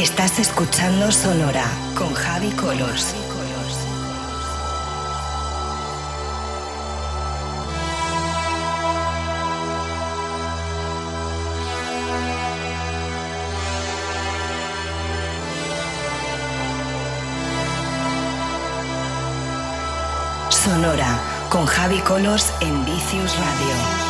Estás escuchando Sonora con Javi Colors. Sonora con Javi Colors en Vicious Radio.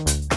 yourself.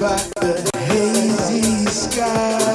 by the hazy sky.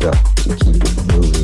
stuff to keep it moving.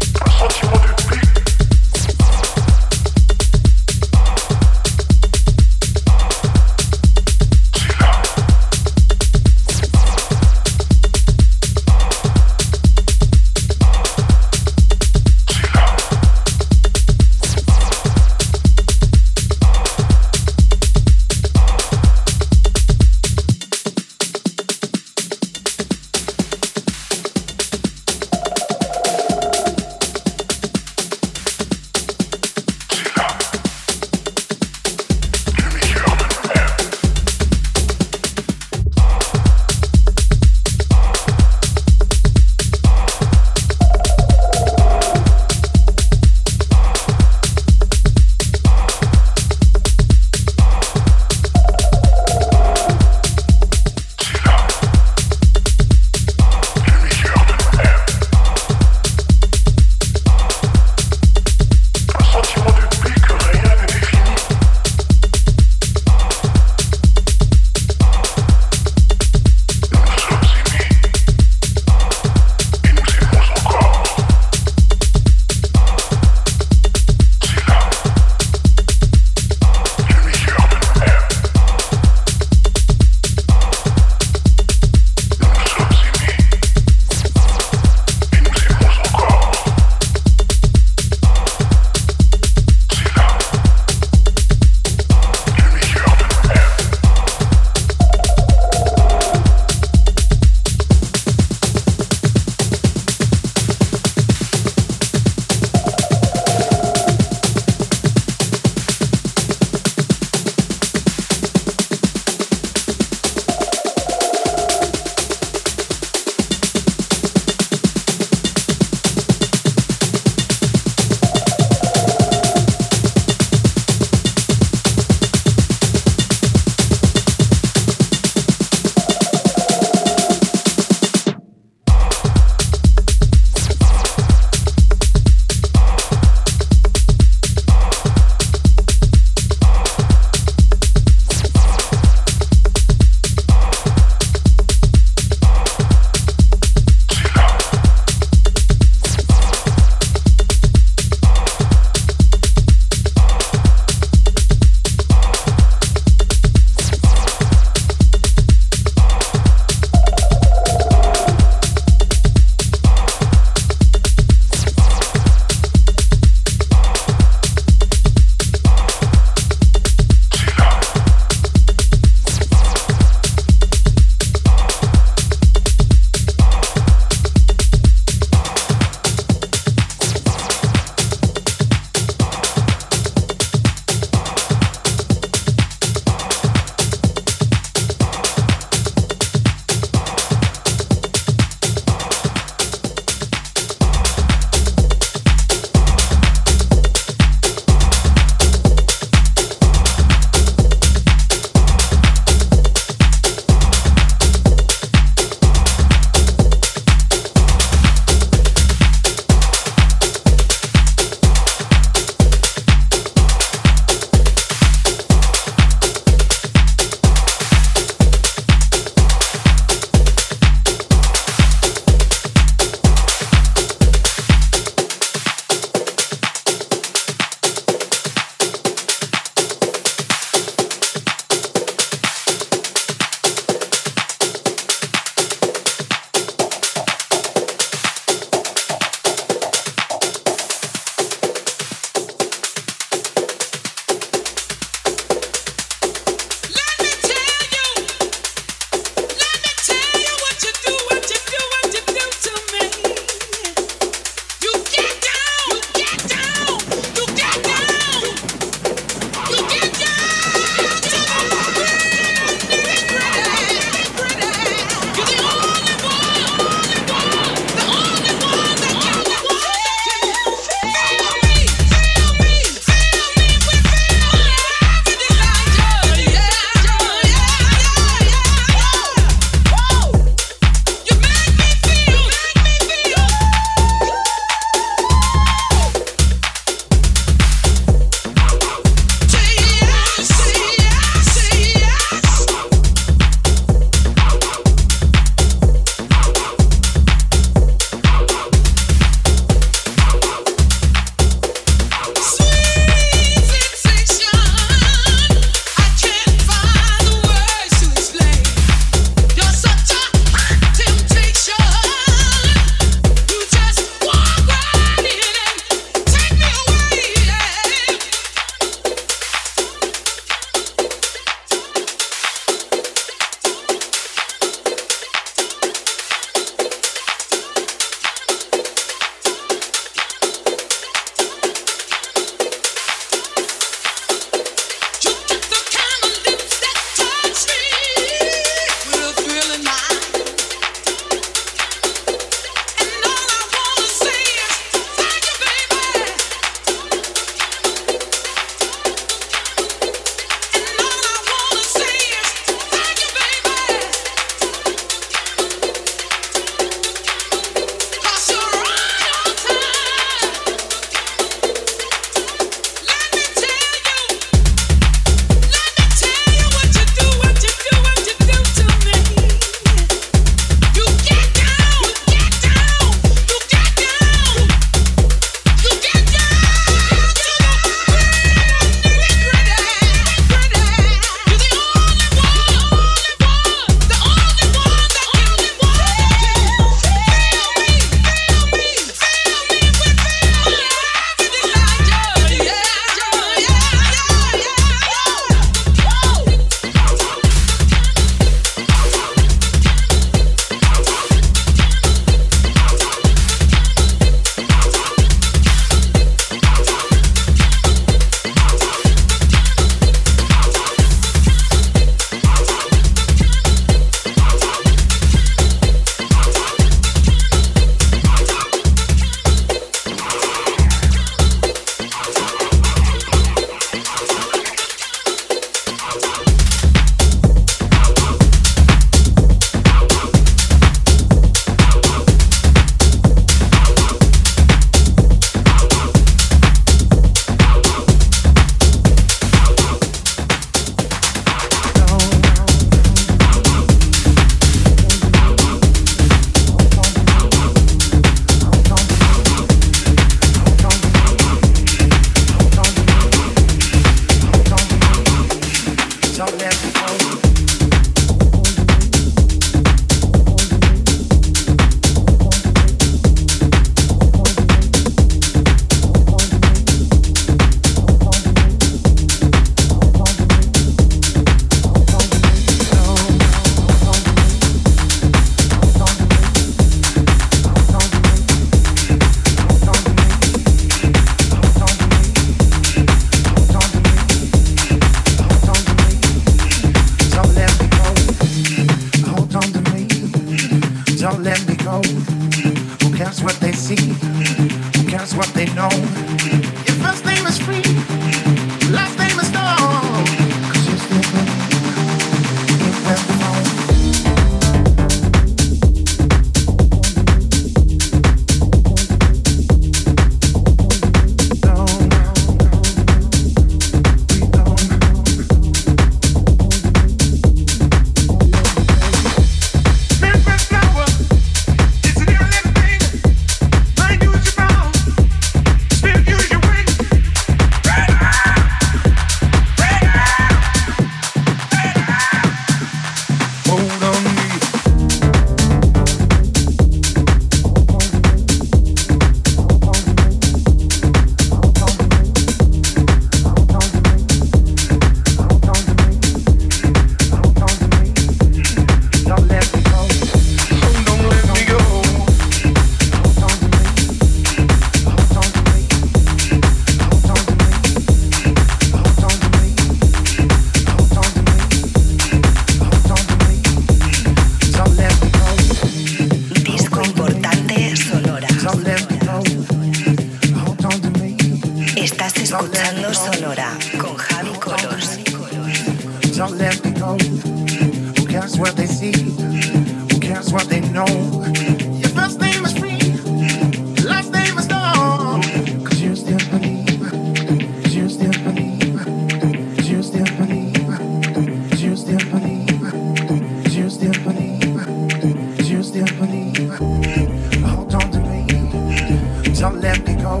Don't let me go.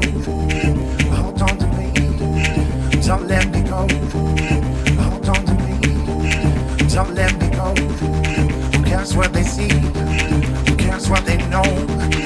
Hold on to me. Don't let me go. Hold on to me. Don't let me go. Who cares what they see? Who cares what they know?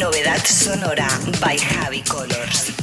Novedad sonora by Javi Colors.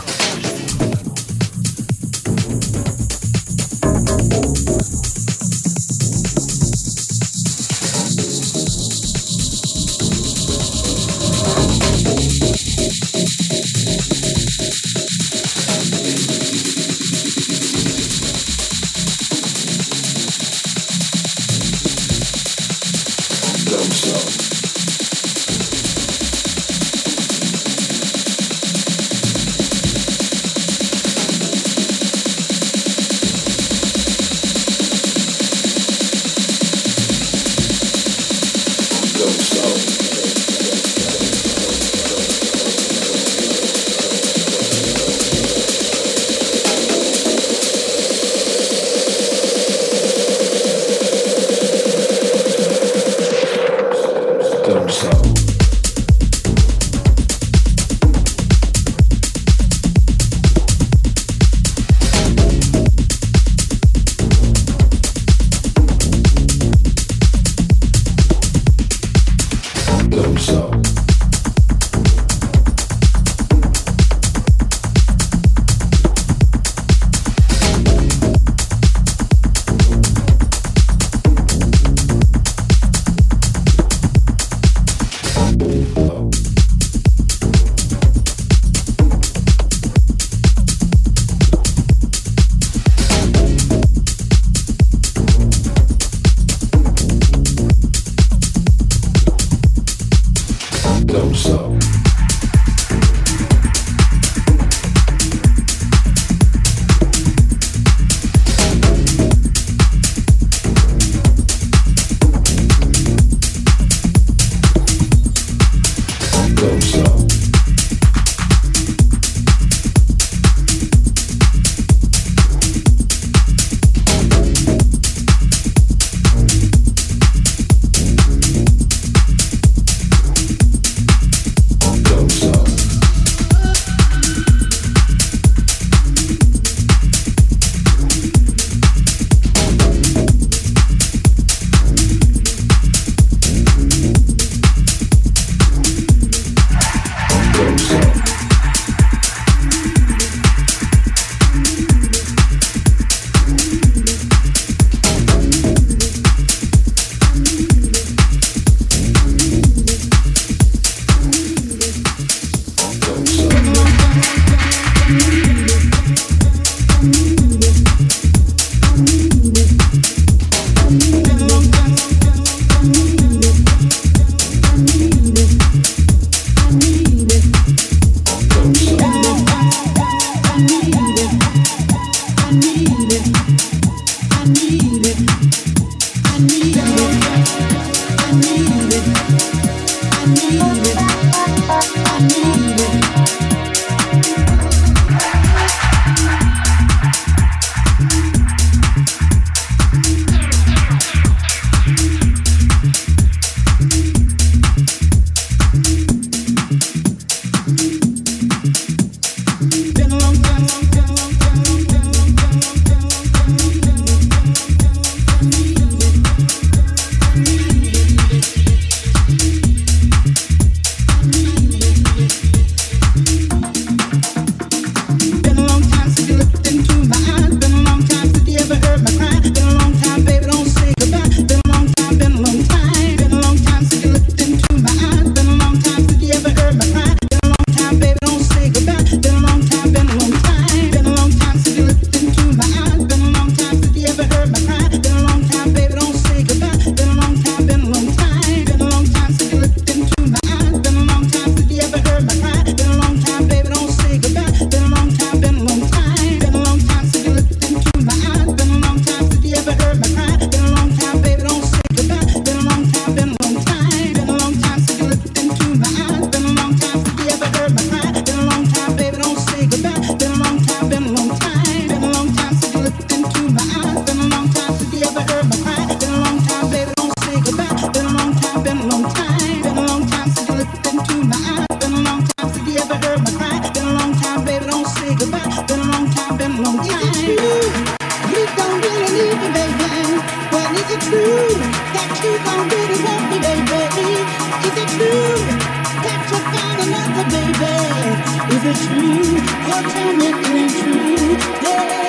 Is it true or technically true? Yeah.